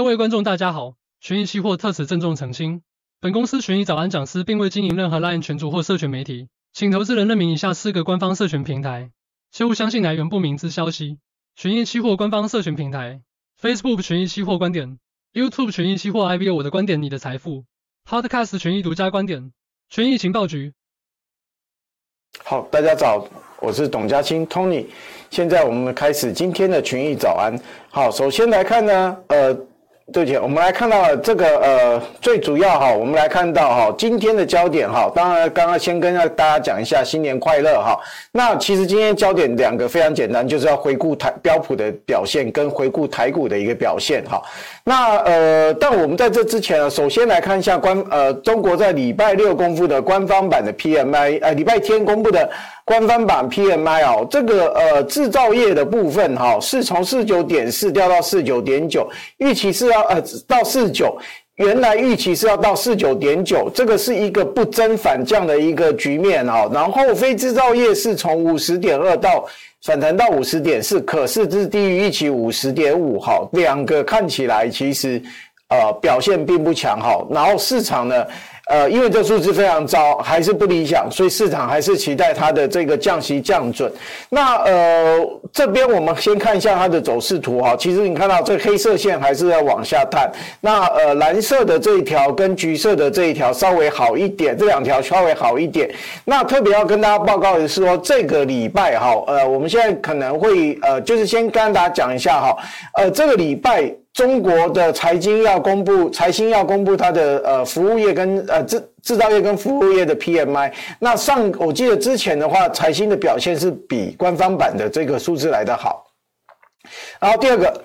各位观众大家好，群益期货特此郑重澄清，本公司群益早安讲师并未经营任何 LINE 群组或社群媒体，请投资人认明以下四个官方社群平台，切勿相信来源不明之消息。群益期货官方社群平台：Facebook 群益期货观点，YouTube 群益期货 IBO 我的观点你的财富，Podcast 群益独家观点，群益情报局。好，大家早，我是董家清 Tony，现在我们开始今天的群益早安。好，首先来看呢，呃。对不起，我们来看到这个呃，最主要哈，我们来看到哈，今天的焦点哈，当然刚刚先跟大家讲一下新年快乐哈。那其实今天焦点两个非常简单，就是要回顾台标普的表现跟回顾台股的一个表现哈。那呃，但我们在这之前呢，首先来看一下官呃，中国在礼拜六公布的官方版的 PMI，呃，礼拜天公布的。官方版 PMI 哦，这个呃制造业的部分哈，是从四九点四掉到四九点九，预期是要呃到四九，原来预期是要到四九点九，这个是一个不增反降的一个局面哈。然后非制造业是从五十点二到反弹到五十点四，可是这是低于预期五十点五哈，两个看起来其实呃表现并不强哈。然后市场呢？呃，因为这数字非常糟，还是不理想，所以市场还是期待它的这个降息降准。那呃，这边我们先看一下它的走势图哈。其实你看到这黑色线还是要往下探。那呃，蓝色的这一条跟橘色的这一条稍微好一点，这两条稍微好一点。那特别要跟大家报告的是说，这个礼拜哈，呃，我们现在可能会呃，就是先跟大家讲一下哈，呃，这个礼拜。中国的财经要公布，财新要公布它的呃服务业跟呃制制造业跟服务业的 PMI。那上我记得之前的话，财新的表现是比官方版的这个数字来得好。然后第二个。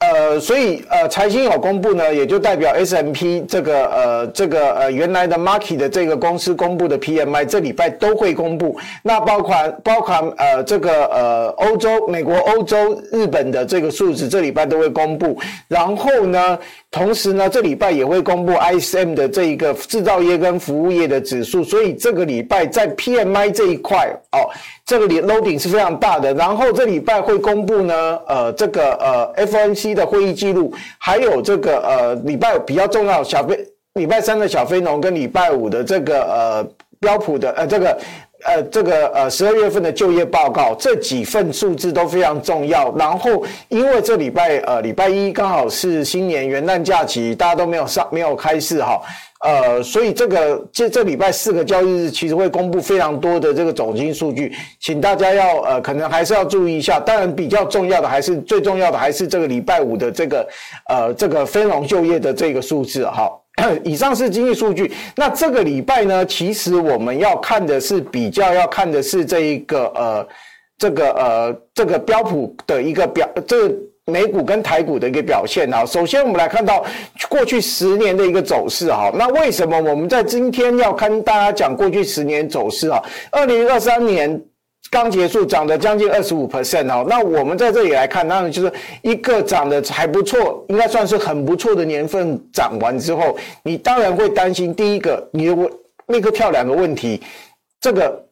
呃，所以呃，财新有公布呢，也就代表 S M P 这个呃这个呃原来的 market 的这个公司公布的 PMI 这礼拜都会公布。那包括包括呃这个呃欧洲、美国、欧洲、日本的这个数字，这礼拜都会公布。然后呢，同时呢，这礼拜也会公布 ISM 的这一个制造业跟服务业的指数。所以这个礼拜在 PMI 这一块哦。这个里 loading 是非常大的，然后这礼拜会公布呢，呃，这个呃 FOMC 的会议记录，还有这个呃礼拜比较重要小非礼拜三的小非农跟礼拜五的这个呃标普的呃这个呃这个呃十二月份的就业报告，这几份数字都非常重要。然后因为这礼拜呃礼拜一刚好是新年元旦假期，大家都没有上没有开市哈。呃，所以这个这这礼拜四个交易日其实会公布非常多的这个总经数据，请大家要呃可能还是要注意一下。当然比较重要的还是最重要的还是这个礼拜五的这个呃这个非农就业的这个数字哈。以上是经济数据，那这个礼拜呢，其实我们要看的是比较要看的是这一个呃这个呃这个标普的一个表这个。美股跟台股的一个表现啊，首先我们来看到过去十年的一个走势哈。那为什么我们在今天要跟大家讲过去十年走势啊？二零二三年刚结束，涨了将近二十五 percent 哦。那我们在这里来看，当然就是一个涨得还不错，应该算是很不错的年份涨完之后，你当然会担心。第一个，你如果立刻跳两个问题，这个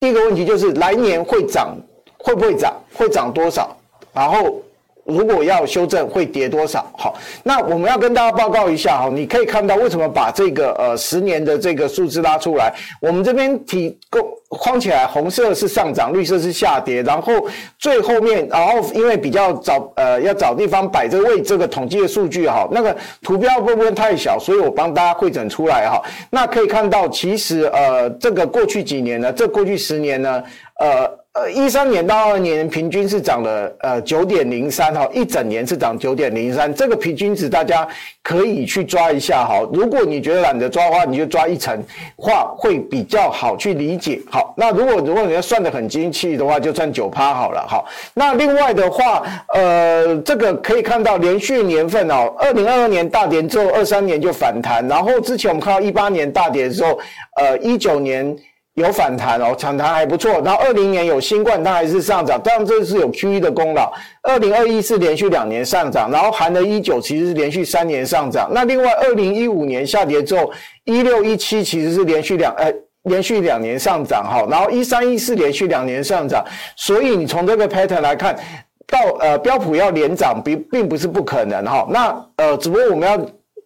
第一个问题就是来年会涨，会不会涨？会涨多少？然后，如果要修正，会跌多少？好，那我们要跟大家报告一下哈，你可以看到为什么把这个呃十年的这个数字拉出来。我们这边提供框起来，红色是上涨，绿色是下跌。然后最后面，然后因为比较找呃要找地方摆这个位这个统计的数据哈，那个图标部分太小，所以我帮大家汇整出来哈。那可以看到，其实呃这个过去几年呢，这过去十年呢，呃。呃，一三年到二年平均是涨了呃九点零三哈，一整年是涨九点零三，这个平均值大家可以去抓一下哈。如果你觉得懒得抓的话，你就抓一层，话会比较好去理解。好，那如果如果你要算得很精细的话，就算九趴好了。好，那另外的话，呃，这个可以看到连续年份哦，二零二二年大跌之后，二三年就反弹，然后之前我们看到一八年大跌的时候，呃，一九年。有反弹哦，反弹还不错。然后二零年有新冠，它还是上涨，当然这是有 QE 的功劳。二零二一是连续两年上涨，然后含了一九其实是连续三年上涨。那另外二零一五年下跌之后，一六一七其实是连续两呃连续两年上涨哈，然后一三一四连续两年上涨。所以你从这个 pattern 来看。到呃标普要连涨，并并不是不可能哈。那呃，只不过我们要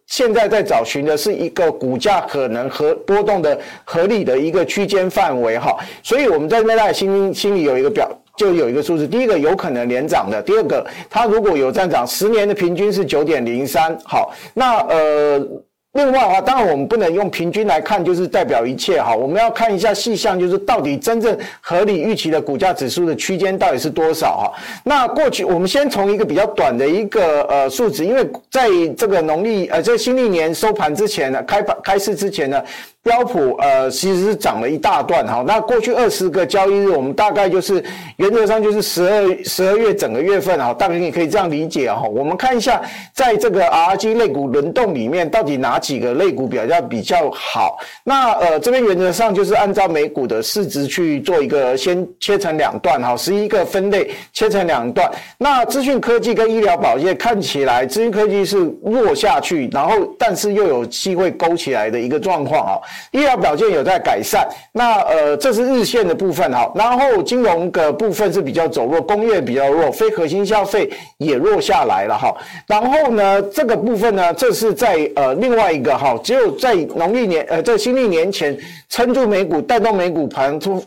现在在找寻的是一个股价可能和波动的合理的一个区间范围哈。所以我们在那代心心里有一个表，就有一个数字，第一个有可能连涨的，第二个它如果有站涨，十年的平均是九点零三，好，那呃。另外啊，当然我们不能用平均来看，就是代表一切哈。我们要看一下细项，就是到底真正合理预期的股价指数的区间到底是多少哈。那过去我们先从一个比较短的一个呃数值，因为在这个农历呃这新历年收盘之前呢，开盘开市之前呢。标普呃其实是涨了一大段哈，那过去二十个交易日，我们大概就是原则上就是十二十二月整个月份哈，大概你可以这样理解哈。我们看一下，在这个 R G 类股轮动里面，到底哪几个类股比较比较好？那呃这边原则上就是按照每股的市值去做一个先切成两段哈，十一个分类切成两段。那资讯科技跟医疗保健看起来，资讯科技是弱下去，然后但是又有机会勾起来的一个状况啊。医疗表现有在改善，那呃这是日线的部分哈，然后金融的部分是比较走弱，工业比较弱，非核心消费也弱下来了哈。然后呢，这个部分呢，这是在呃另外一个哈，只有在农历年呃在新历年前撑住美股，带动美股盘出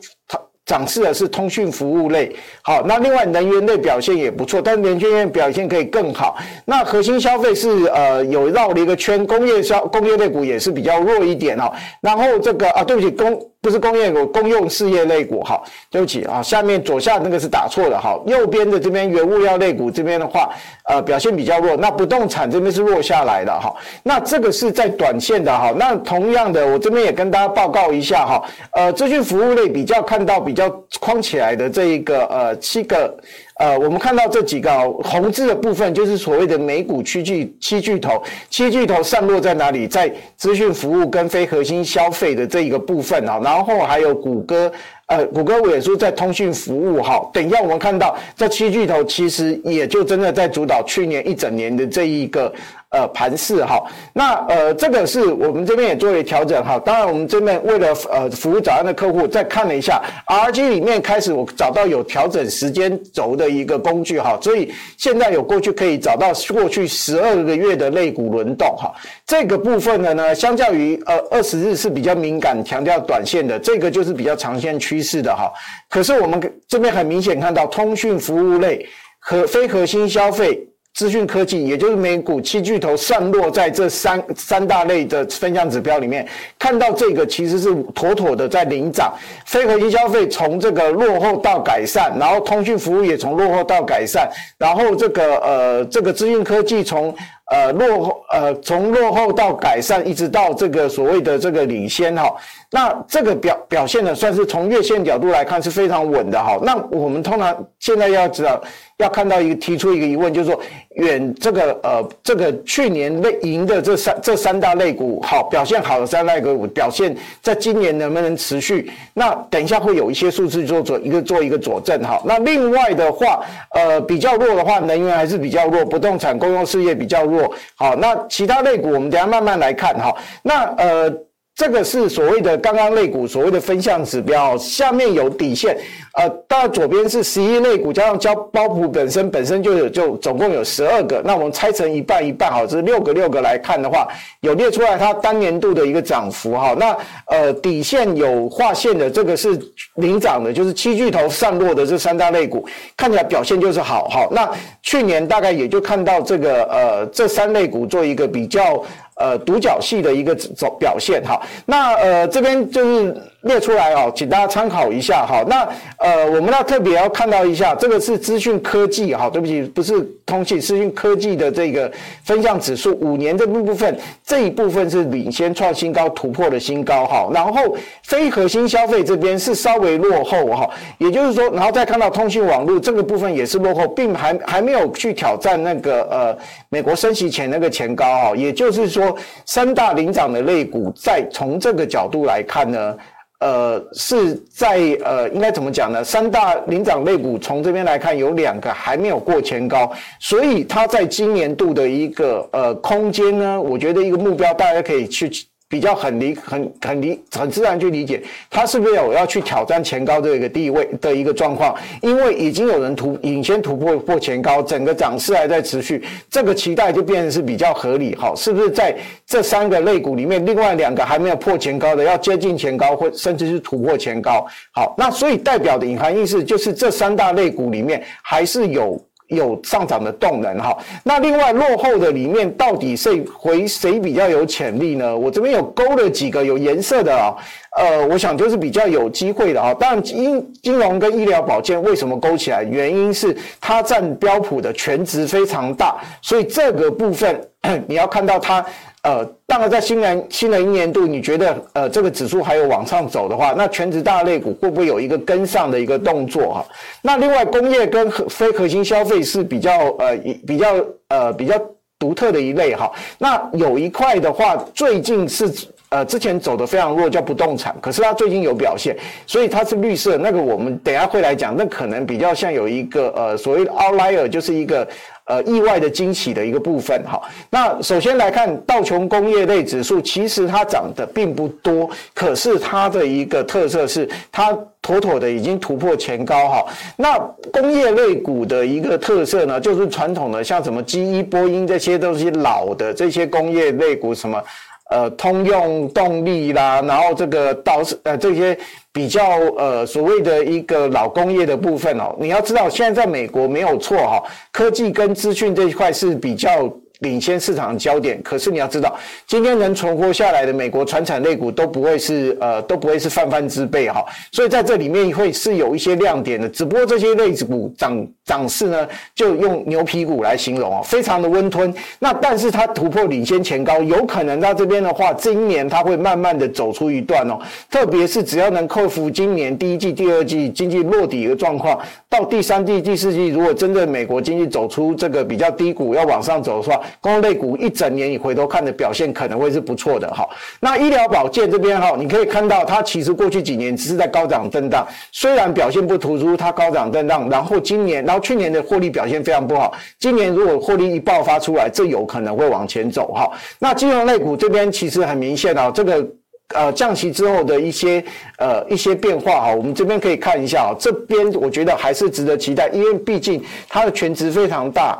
涨势的是通讯服务类，好，那另外能源类表现也不错，但是能源表现可以更好。那核心消费是呃有绕了一个圈，工业消工业类股也是比较弱一点哦。然后这个啊，对不起，工。不是工业股，公用事业类股，好，对不起啊，下面左下那个是打错的，好，右边的这边原物料类股这边的话，呃，表现比较弱，那不动产这边是弱下来的，哈，那这个是在短线的，哈，那同样的，我这边也跟大家报告一下，哈，呃，资讯服务类比较看到比较要框起来的这一个呃七个。呃，我们看到这几个红字的部分，就是所谓的美股七巨七巨头，七巨头散落在哪里？在资讯服务跟非核心消费的这一个部分啊，然后还有谷歌，呃，谷歌我也说在通讯服务哈。等一下我们看到这七巨头其实也就真的在主导去年一整年的这一个。呃，盘势哈，那呃，这个是我们这边也做了调整哈。当然，我们这边为了呃服务早安的客户，再看了一下 RG 里面开始我找到有调整时间轴的一个工具哈，所以现在有过去可以找到过去十二个月的类股轮动哈。这个部分的呢，相较于呃二十日是比较敏感，强调短线的，这个就是比较长线趋势的哈。可是我们这边很明显看到通讯服务类和非核心消费。资讯科技，也就是美股七巨头散落在这三三大类的分项指标里面，看到这个其实是妥妥的在领涨。非核心消费从这个落后到改善，然后通讯服务也从落后到改善，然后这个呃这个资讯科技从。呃，落后呃，从落后到改善，一直到这个所谓的这个领先哈，那这个表表现呢，算是从月线角度来看是非常稳的哈。那我们通常现在要知道，要看到一个提出一个疑问，就是说远这个呃这个去年类赢的这三这三大类股好表现好的三大类股表现，在今年能不能持续？那等一下会有一些数字做做一个做一个佐证哈。那另外的话，呃比较弱的话，能源还是比较弱，不动产公用事业比较弱。好，那其他类股我们等下慢慢来看哈。那呃。这个是所谓的刚刚类股所谓的分项指标，下面有底线，呃，到左边是十一类股加上交包普本身本身就有就总共有十二个，那我们拆成一半一半，好，这六个六个来看的话，有列出来它单年度的一个涨幅哈。那呃底线有划线的这个是领涨的，就是七巨头散落的这三大类股，看起来表现就是好哈。那去年大概也就看到这个呃这三类股做一个比较。呃，独角戏的一个走表现哈，那呃这边就是列出来哦，请大家参考一下哈。那呃我们要特别要看到一下，这个是资讯科技哈，对不起，不是通信，资讯科技的这个分项指数五年这部分，这一部分是领先创新高，突破了新高哈。然后非核心消费这边是稍微落后哈，也就是说，然后再看到通讯网络这个部分也是落后，并还还没有去挑战那个呃美国升息前那个前高哈，也就是说。三大领涨的类股，再从这个角度来看呢，呃，是在呃，应该怎么讲呢？三大领涨类股从这边来看，有两个还没有过前高，所以它在今年度的一个呃空间呢，我觉得一个目标大家可以去比较很理很很理很自然去理解，它是不是有要去挑战前高这个地位的一个状况？因为已经有人突领先突破破前高，整个涨势还在持续，这个期待就变成是比较合理。好，是不是在这三个类股里面，另外两个还没有破前高的，要接近前高或甚至是突破前高？好，那所以代表的隐含意思就是这三大类股里面还是有。有上涨的动能哈，那另外落后的里面到底谁回谁比较有潜力呢？我这边有勾了几个有颜色的啊，呃，我想就是比较有机会的啊。当然，金金融跟医疗保健为什么勾起来？原因是它占标普的全值非常大，所以这个部分你要看到它。呃，当然，在新年新的一年度，你觉得呃这个指数还有往上走的话，那全职大类股会不会有一个跟上的一个动作哈？那另外，工业跟非核心消费是比较呃比较呃比较独特的一类哈。那有一块的话，最近是呃之前走得非常弱，叫不动产，可是它最近有表现，所以它是绿色。那个我们等下会来讲，那可能比较像有一个呃所谓的 outlier，就是一个。呃，意外的惊喜的一个部分，哈。那首先来看道琼工业类指数，其实它涨得并不多，可是它的一个特色是它妥妥的已经突破前高，哈。那工业类股的一个特色呢，就是传统的像什么 GE、波音这些都是老的这些工业类股，什么。呃，通用动力啦，然后这个倒是呃这些比较呃所谓的一个老工业的部分哦，你要知道现在在美国没有错哈，科技跟资讯这一块是比较。领先市场的焦点，可是你要知道，今天能存活下来的美国传产类股都不会是呃都不会是泛泛之辈哈，所以在这里面会是有一些亮点的，只不过这些类股涨涨势呢，就用牛皮股来形容哦，非常的温吞。那但是它突破领先前高，有可能到这边的话，今年它会慢慢的走出一段哦，特别是只要能克服今年第一季、第二季经济落底的状况，到第三季、第四季，如果真的美国经济走出这个比较低谷要往上走的话，工业类股一整年你回头看的表现可能会是不错的哈。那医疗保健这边哈，你可以看到它其实过去几年只是在高涨震荡，虽然表现不突出，它高涨震荡。然后今年，然后去年的获利表现非常不好，今年如果获利一爆发出来，这有可能会往前走哈。那金融类股这边其实很明显啊，这个呃降息之后的一些呃一些变化哈，我们这边可以看一下啊，这边我觉得还是值得期待，因为毕竟它的全值非常大。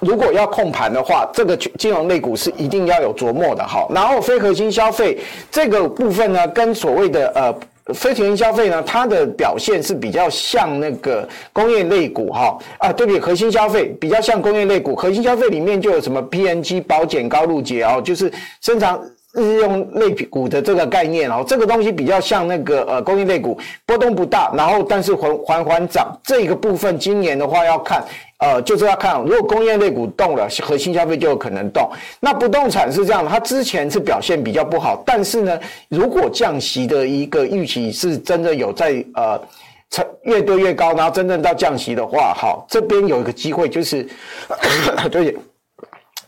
如果要控盘的话，这个金融类股是一定要有琢磨的哈。然后非核心消费这个部分呢，跟所谓的呃非核心消费呢，它的表现是比较像那个工业类股哈啊，对比？核心消费比较像工业类股，核心消费里面就有什么 P N G 保险、高露洁哦，就是生产。日用类股的这个概念哦，这个东西比较像那个呃工业类股，波动不大，然后但是缓缓缓涨。这个部分今年的话要看，呃，就是要看，如果工业类股动了，核心消费就有可能动。那不动产是这样，它之前是表现比较不好，但是呢，如果降息的一个预期是真的有在呃，越堆越高，然后真正到降息的话，好，这边有一个机会就是，对。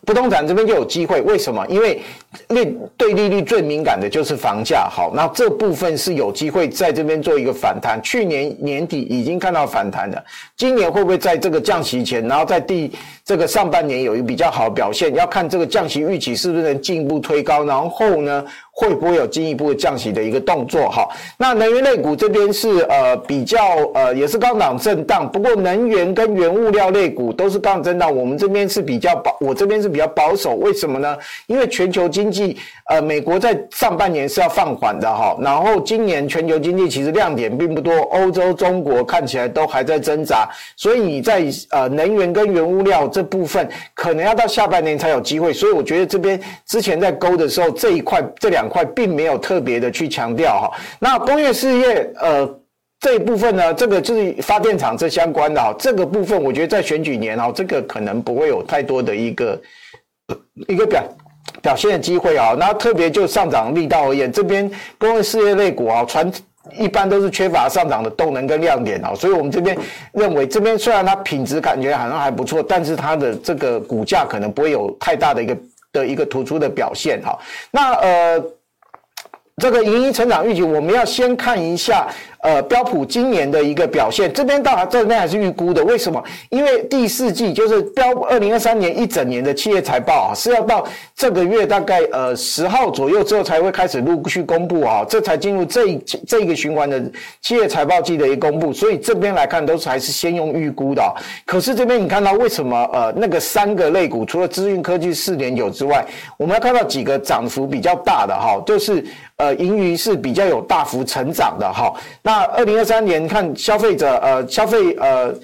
不动产这边就有机会，为什么？因为利对利率最敏感的就是房价，好，那这部分是有机会在这边做一个反弹。去年年底已经看到反弹了，今年会不会在这个降息前，然后在第这个上半年有一个比较好的表现？要看这个降息预期是不是能进一步推高，然后呢？会不会有进一步的降息的一个动作？哈，那能源类股这边是呃比较呃也是高档震荡，不过能源跟原物料类股都是高档震荡。我们这边是比较保，我这边是比较保守。为什么呢？因为全球经经济呃美国在上半年是要放缓的哈，然后今年全球经济其实亮点并不多，欧洲、中国看起来都还在挣扎，所以你在呃能源跟原物料这部分可能要到下半年才有机会。所以我觉得这边之前在勾的时候这一块这两。块并没有特别的去强调哈，那工业事业呃这一部分呢，这个就是发电厂这相关的哈，这个部分我觉得在选举年哦，这个可能不会有太多的一个一个表表现的机会啊。那特别就上涨力道而言，这边工业事业类股啊，传一般都是缺乏上涨的动能跟亮点啊，所以我们这边认为这边虽然它品质感觉好像还不错，但是它的这个股价可能不会有太大的一个的一个突出的表现哈。那呃。这个营运成长预期，我们要先看一下，呃标普今年的一个表现，这边到这边还是预估的，为什么？因为第四季就是标二零二三年一整年的企业财报啊，是要到这个月大概呃十号左右之后才会开始陆续公布啊，这才进入这一这一个循环的企业财报季的一个公布，所以这边来看都是还是先用预估的。可是这边你看到为什么呃那个三个类股除了资讯科技四点九之外，我们要看到几个涨幅比较大的哈，就是呃盈余是比较有大幅成长的哈。那二零二三年看消费者呃消费呃。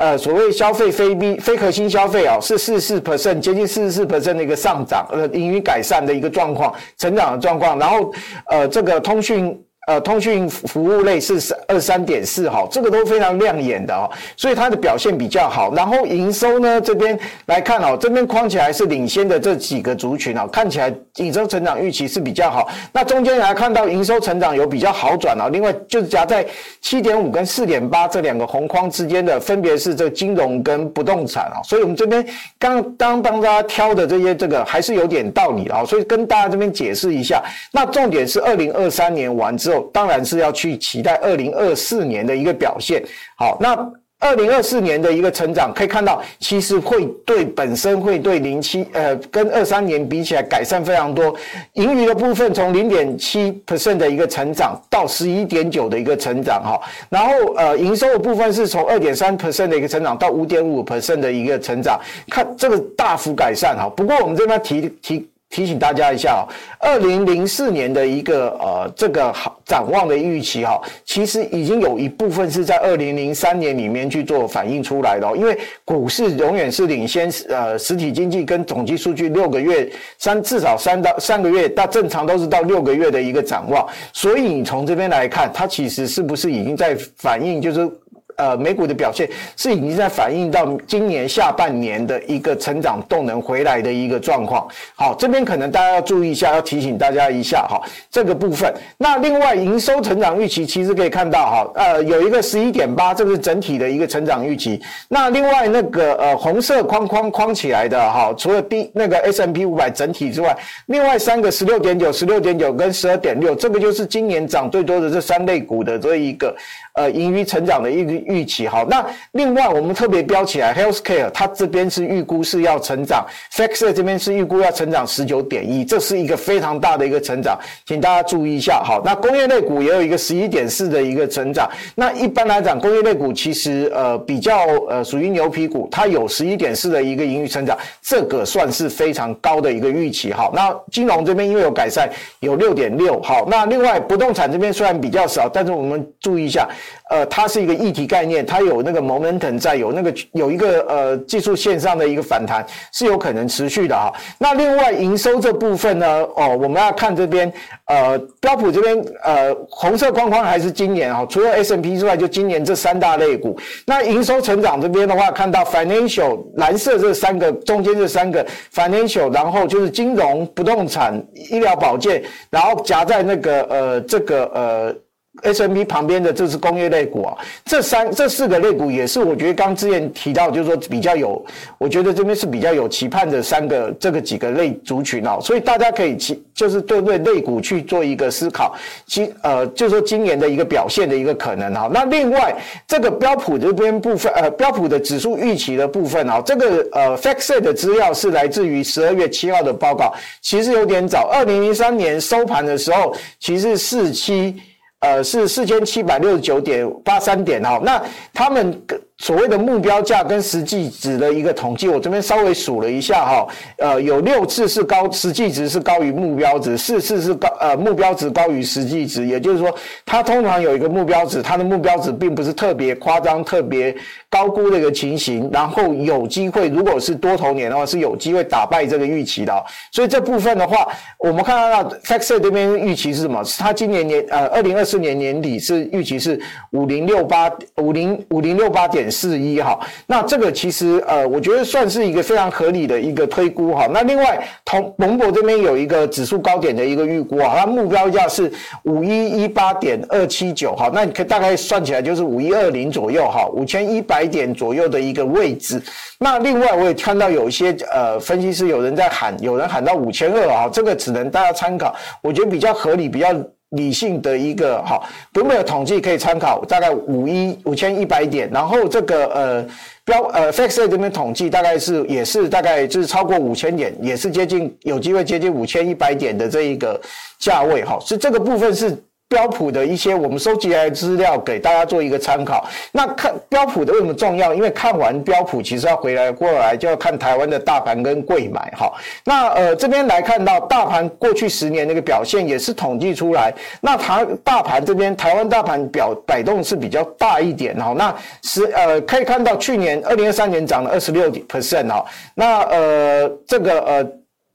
呃，所谓消费非必非核心消费啊，是四十四 percent，接近四十四 percent 的一个上涨，呃，盈余改善的一个状况，成长的状况，然后呃，这个通讯。呃，通讯服务类是二三点四哈，这个都非常亮眼的哦，所以它的表现比较好。然后营收呢，这边来看哦，这边框起来是领先的这几个族群哦，看起来营收成长预期是比较好。那中间来看到营收成长有比较好转哦，另外就是夹在七点五跟四点八这两个红框之间的，分别是这金融跟不动产啊。所以我们这边刚刚帮大家挑的这些这个还是有点道理啊，所以跟大家这边解释一下。那重点是二零二三年完之后。当然是要去期待二零二四年的一个表现。好，那二零二四年的一个成长，可以看到其实会对本身会对零七呃跟二三年比起来改善非常多。盈余的部分从零点七 percent 的一个成长到十一点九的一个成长哈，然后呃营收的部分是从二点三 percent 的一个成长到五点五 percent 的一个成长，看这个大幅改善哈。不过我们这边提提。提醒大家一下哦，二零零四年的一个呃这个好展望的预期哈，其实已经有一部分是在二零零三年里面去做反映出来的，因为股市永远是领先呃实体经济跟统计数据六个月三至少三到三个月，大正常都是到六个月的一个展望，所以你从这边来看，它其实是不是已经在反映就是。呃，美股的表现是已经在反映到今年下半年的一个成长动能回来的一个状况。好，这边可能大家要注意一下，要提醒大家一下哈，这个部分。那另外营收成长预期其实可以看到哈，呃，有一个十一点八，这个是整体的一个成长预期。那另外那个呃红色框框框起来的哈，除了 B 那个 S M P 五百整体之外，另外三个十六点九、十六点九跟十二点六，这个就是今年涨最多的这三类股的这一个。呃，盈余成长的一个预期，好，那另外我们特别标起来，Healthcare 它这边是预估是要成长，FactSet 这边是预估要成长十九点一，这是一个非常大的一个成长，请大家注意一下，好，那工业类股也有一个十一点四的一个成长，那一般来讲，工业类股其实呃比较呃属于牛皮股，它有十一点四的一个盈余成长，这个算是非常高的一个预期，好，那金融这边因为有改善，有六点六，好，那另外不动产这边虽然比较少，但是我们注意一下。呃，它是一个议题概概念，它有那个 momentum 在，有那个有一个呃技术线上的一个反弹是有可能持续的哈。那另外营收这部分呢，哦，我们要看这边呃标普这边呃红色框框还是今年啊，除了 S M P 之外，就今年这三大类股。那营收成长这边的话，看到 financial 蓝色这三个中间这三个 financial，然后就是金融、不动产、医疗保健，然后夹在那个呃这个呃。S M P 旁边的这是工业类股啊，这三这四个类股也是我觉得刚之前提到，就是说比较有，我觉得这边是比较有期盼的三个这个几个类族群啊，所以大家可以其就是对对类股去做一个思考，今呃就是说今年的一个表现的一个可能哈。那另外这个标普这边部分呃标普的指数预期的部分啊，这个呃 Fact 的资料是来自于十二月七号的报告，其实有点早，二零零三年收盘的时候其实四七。呃，是四千七百六十九点八三点哈，那他们所谓的目标价跟实际值的一个统计，我这边稍微数了一下哈，呃，有六次是高，实际值是高于目标值，四次是高，呃，目标值高于实际值，也就是说，它通常有一个目标值，它的目标值并不是特别夸张、特别。高估的一个情形，然后有机会，如果是多头年的话，是有机会打败这个预期的。所以这部分的话，我们看到那 FactSet 这边预期是什么？是它今年年呃二零二四年年底是预期是五零六八五零五零六八点四一哈。那这个其实呃，我觉得算是一个非常合理的一个推估哈。那另外，同彭博这边有一个指数高点的一个预估啊，它目标价是五一一八点二七九哈。那你可以大概算起来就是五一二零左右哈，五千一。百点左右的一个位置，那另外我也看到有一些呃分析师有人在喊，有人喊到五千二啊，这个只能大家参考，我觉得比较合理，比较理性的一个哈，不没有统计可以参考？大概五一五千一百点，然后这个呃标呃 f a x 这边统计大概是也是大概就是超过五千点，也是接近有机会接近五千一百点的这一个价位哈，是这个部分是。标普的一些我们收集来的资料给大家做一个参考。那看标普的为什么重要？因为看完标普，其实要回来过来就要看台湾的大盘跟柜买哈。那呃这边来看到大盘过去十年那个表现也是统计出来。那台大盘这边台湾大盘表摆动是比较大一点哈。那是呃可以看到去年二零二三年涨了二十六 percent 哈。那呃这个呃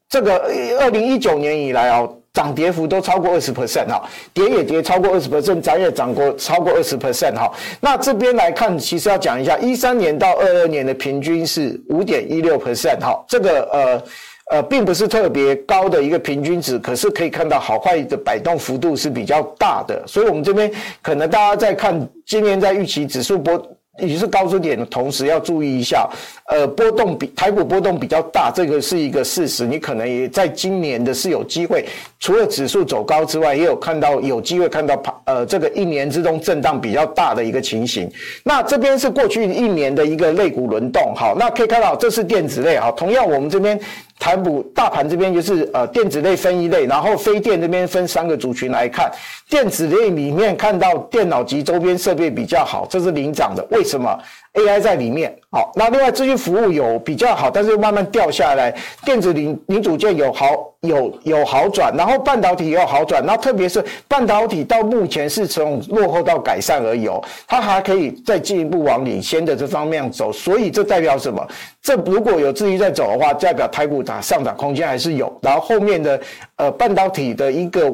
这个二零一九年以来啊。涨跌幅都超过二十 percent 哈，跌也跌超过二十 percent，涨也涨过超过二十 percent 哈。那这边来看，其实要讲一下，一三年到二二年的平均是五点一六 percent 哈，这个呃呃并不是特别高的一个平均值，可是可以看到好坏的摆动幅度是比较大的，所以我们这边可能大家在看今年在预期指数波。也是高出点的同时，要注意一下，呃，波动比台股波动比较大，这个是一个事实。你可能也在今年的是有机会，除了指数走高之外，也有看到有机会看到呃，这个一年之中震荡比较大的一个情形。那这边是过去一年的一个类股轮动，好，那可以看到这是电子类啊。同样，我们这边。台股大盘这边就是呃电子类分一类，然后非电这边分三个族群来看，电子类里面看到电脑及周边设备比较好，这是领涨的，为什么？？AI 在里面，好，那另外资讯服务有比较好，但是慢慢掉下来。电子零零组件有好有有好转，然后半导体也有好转。那特别是半导体到目前是从落后到改善而已哦，它还可以再进一步往领先的这方面走。所以这代表什么？这如果有继续在走的话，代表台股打上涨空间还是有。然后后面的呃半导体的一个。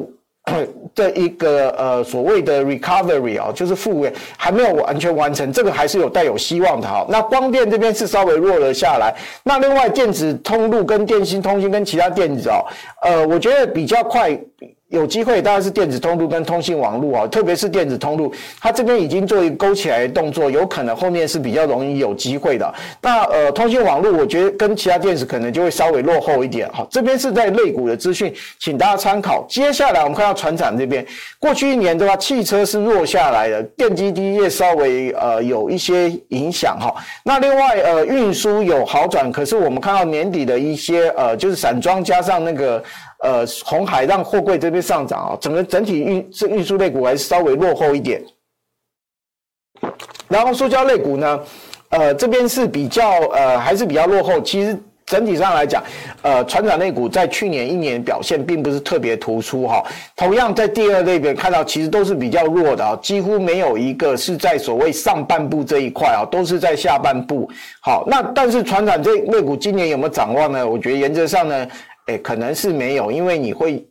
这一个呃所谓的 recovery 啊，就是复位还没有完全完成，这个还是有带有希望的哈。那光电这边是稍微弱了下来，那另外电子通路跟电信通信跟其他电子哦，呃，我觉得比较快。有机会当然是电子通路跟通信网络啊，特别是电子通路，它这边已经做一个勾起来的动作，有可能后面是比较容易有机会的。那呃，通信网络我觉得跟其他电子可能就会稍微落后一点。好，这边是在类股的资讯，请大家参考。接下来我们看到船长这边，过去一年的话，汽车是弱下来的，电机低业稍微呃有一些影响哈。那另外呃运输有好转，可是我们看到年底的一些呃就是散装加上那个。呃，红海让货柜这边上涨啊，整个整体运这运输类股还是稍微落后一点。然后塑胶类股呢，呃，这边是比较呃还是比较落后。其实整体上来讲，呃，船长类股在去年一年表现并不是特别突出哈。同样在第二类别看到，其实都是比较弱的啊，几乎没有一个是在所谓上半部这一块啊，都是在下半部。好，那但是船长这类股今年有没有展望呢？我觉得原则上呢。诶，可能是没有，因为你会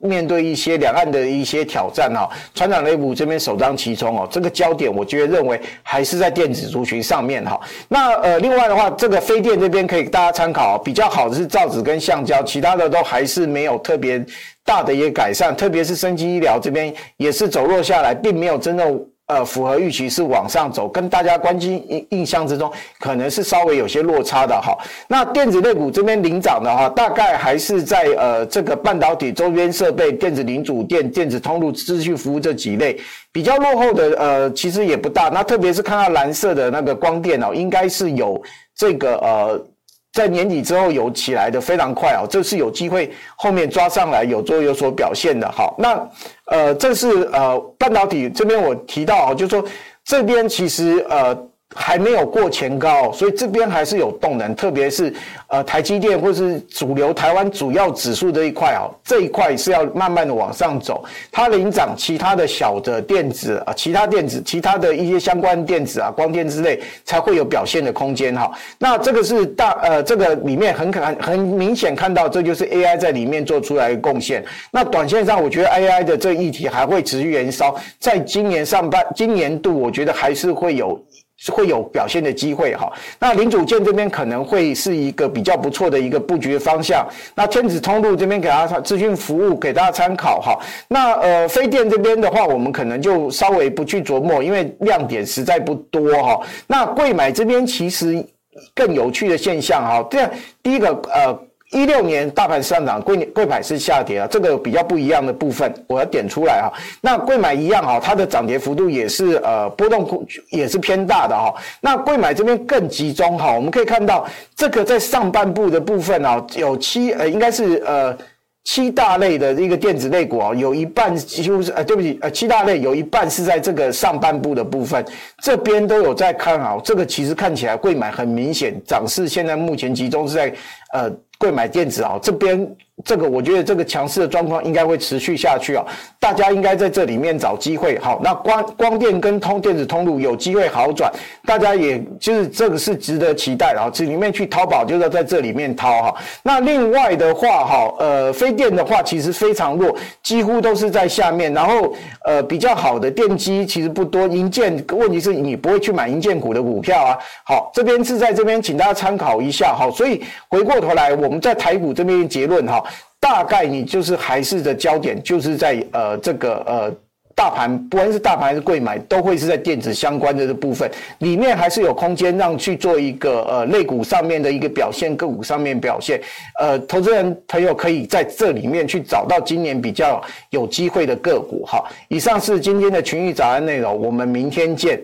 面对一些两岸的一些挑战哦。传产类股这边首当其冲哦，这个焦点我觉得认为还是在电子族群上面哈。那呃，另外的话，这个飞电这边可以大家参考，比较好的是造纸跟橡胶，其他的都还是没有特别大的一个改善，特别是生机医疗这边也是走弱下来，并没有真正。呃，符合预期是往上走，跟大家关心印印象之中，可能是稍微有些落差的哈。那电子类股这边领涨的话，大概还是在呃这个半导体周边设备、电子零组件、电子通路、资讯服务这几类，比较落后的呃其实也不大。那特别是看到蓝色的那个光电哦，应该是有这个呃。在年底之后有起来的非常快啊，这是有机会后面抓上来有做有所表现的。好，那呃，这是呃半导体这边我提到啊，就是说这边其实呃。还没有过前高，所以这边还是有动能，特别是呃台积电或是主流台湾主要指数这一块啊，这一块是要慢慢的往上走，它领涨，其他的小的电子啊，其他电子，其他的一些相关电子啊，光电之类才会有表现的空间哈。那这个是大呃这个里面很可很很明显看到，这就是 AI 在里面做出来的贡献。那短线上，我觉得 AI 的这个议题还会持续燃烧，在今年上半今年度，我觉得还是会有。是会有表现的机会哈，那零组件这边可能会是一个比较不错的一个布局的方向。那电子通路这边给大家资讯服务给大家参考哈。那呃飞电这边的话，我们可能就稍微不去琢磨，因为亮点实在不多哈。那贵买这边其实更有趣的现象哈，这样第一个呃。一六年大盘上涨，柜柜买是下跌啊，这个比较不一样的部分，我要点出来哈。那柜买一样哈，它的涨跌幅度也是呃波动也是偏大的哈。那柜买这边更集中哈，我们可以看到这个在上半部的部分啊，有七呃应该是呃。七大类的一个电子类股啊，有一半几乎是呃，对不起，呃，七大类有一半是在这个上半部的部分，这边都有在看好。这个其实看起来柜买很明显，涨势现在目前集中是在呃会买电子啊这边。这个我觉得这个强势的状况应该会持续下去啊，大家应该在这里面找机会。好，那光光电跟通电子通路有机会好转，大家也就是这个是值得期待的啊。这里面去淘宝就是要在这里面淘哈。那另外的话哈，呃，非电的话其实非常弱，几乎都是在下面。然后呃，比较好的电机其实不多，银建问题是你不会去买银建股的股票啊。好，这边是在这边，请大家参考一下哈。所以回过头来，我们在台股这边结论哈。大概你就是还是的焦点，就是在呃这个呃大盘，不管是大盘还是贵买，都会是在电子相关的这部分里面，还是有空间让去做一个呃类股上面的一个表现，个股上面表现。呃，投资人朋友可以在这里面去找到今年比较有机会的个股。好，以上是今天的群益早安内容，我们明天见。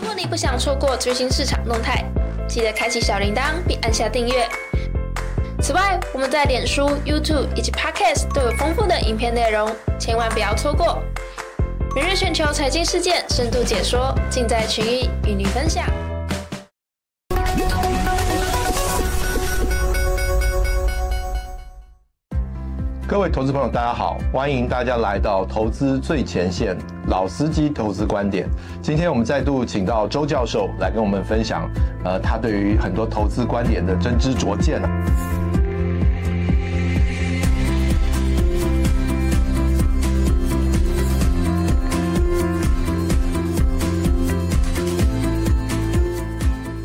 如果你不想错过最新市场动态，记得开启小铃铛并按下订阅。此外，我们在脸书、YouTube 以及 Podcast 都有丰富的影片内容，千万不要错过。每日全球财经事件深度解说，尽在群益与您分享。各位投资朋友，大家好，欢迎大家来到投资最前线，老司机投资观点。今天我们再度请到周教授来跟我们分享，呃，他对于很多投资观点的真知灼见。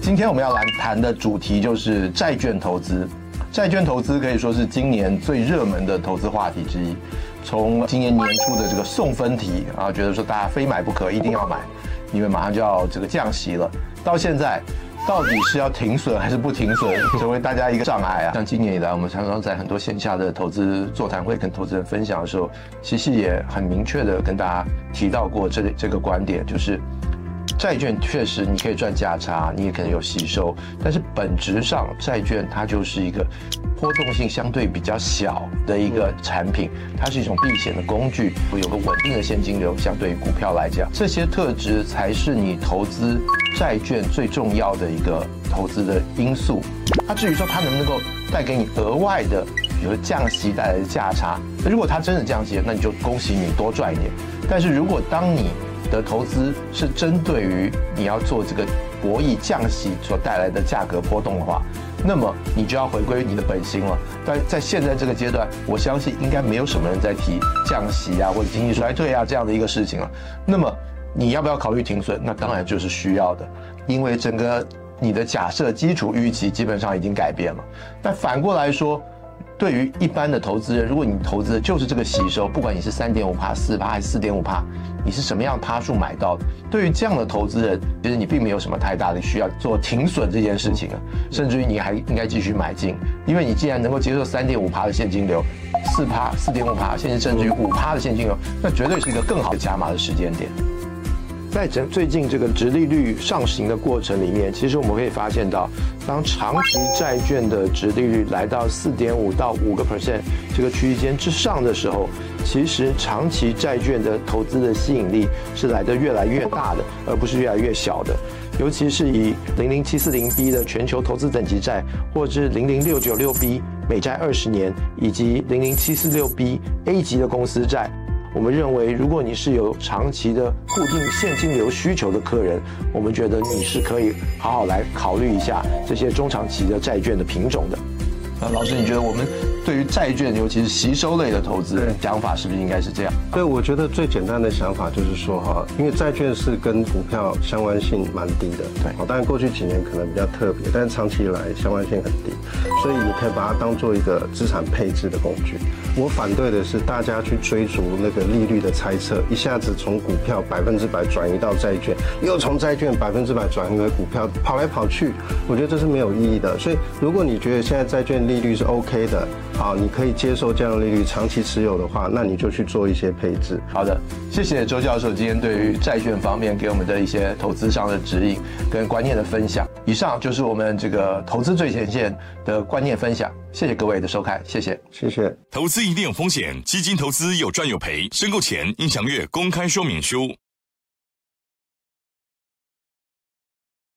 今天我们要来谈的主题就是债券投资。债券投资可以说是今年最热门的投资话题之一。从今年年初的这个送分题啊，觉得说大家非买不可，一定要买，因为马上就要这个降息了。到现在，到底是要停损还是不停损，成为大家一个障碍啊。像今年以来，我们常常在很多线下的投资座谈会跟投资人分享的时候，其实也很明确的跟大家提到过这这个观点，就是。债券确实你可以赚价差，你也可能有吸收，但是本质上债券它就是一个波动性相对比较小的一个产品，它是一种避险的工具，有个稳定的现金流，相对于股票来讲，这些特质才是你投资债券最重要的一个投资的因素。它至于说它能不能够带给你额外的，比如降息带来的价差，那如果它真的降息，那你就恭喜你多赚一点。但是如果当你的投资是针对于你要做这个博弈降息所带来的价格波动的话，那么你就要回归你的本心了。但在现在这个阶段，我相信应该没有什么人在提降息啊或者经济衰退啊这样的一个事情了。那么你要不要考虑停损？那当然就是需要的，因为整个你的假设基础预期基本上已经改变了。但反过来说，对于一般的投资人，如果你投资的就是这个吸收，不管你是三点五趴、四趴还是四点五趴，你是什么样趴数买到的？对于这样的投资人，其实你并没有什么太大的需要做停损这件事情啊，甚至于你还应该继续买进，因为你既然能够接受三点五趴的现金流，四趴、四点五趴，现在甚至于五趴的现金流，那绝对是一个更好的加码的时间点。在整最近这个殖利率上行的过程里面，其实我们可以发现到，当长期债券的殖利率来到四点五到五个 percent 这个区间之上的时候，其实长期债券的投资的吸引力是来得越来越大的，而不是越来越小的。尤其是以零零七四零 B 的全球投资等级债，或者是零零六九六 B 美债二十年，以及零零七四六 B A 级的公司债。我们认为，如果你是有长期的固定现金流需求的客人，我们觉得你是可以好好来考虑一下这些中长期的债券的品种的。那老师，你觉得我们对于债券，尤其是吸收类的投资，想法是不是应该是这样？对，我觉得最简单的想法就是说哈，因为债券是跟股票相关性蛮低的，对，好，当然过去几年可能比较特别，但是长期以来相关性很低，所以你可以把它当做一个资产配置的工具。我反对的是大家去追逐那个利率的猜测，一下子从股票百分之百转移到债券，又从债券百分之百转移为股票，跑来跑去，我觉得这是没有意义的。所以如果你觉得现在债券利率是 OK 的，好，你可以接受这样的利率，长期持有的话，那你就去做一些配置。好的，谢谢周教授今天对于债券方面给我们的一些投资上的指引跟观念的分享。以上就是我们这个投资最前线的观念分享。谢谢各位的收看，谢谢，谢谢。投资一定有风险，基金投资有赚有赔，申购前应详阅公开说明书。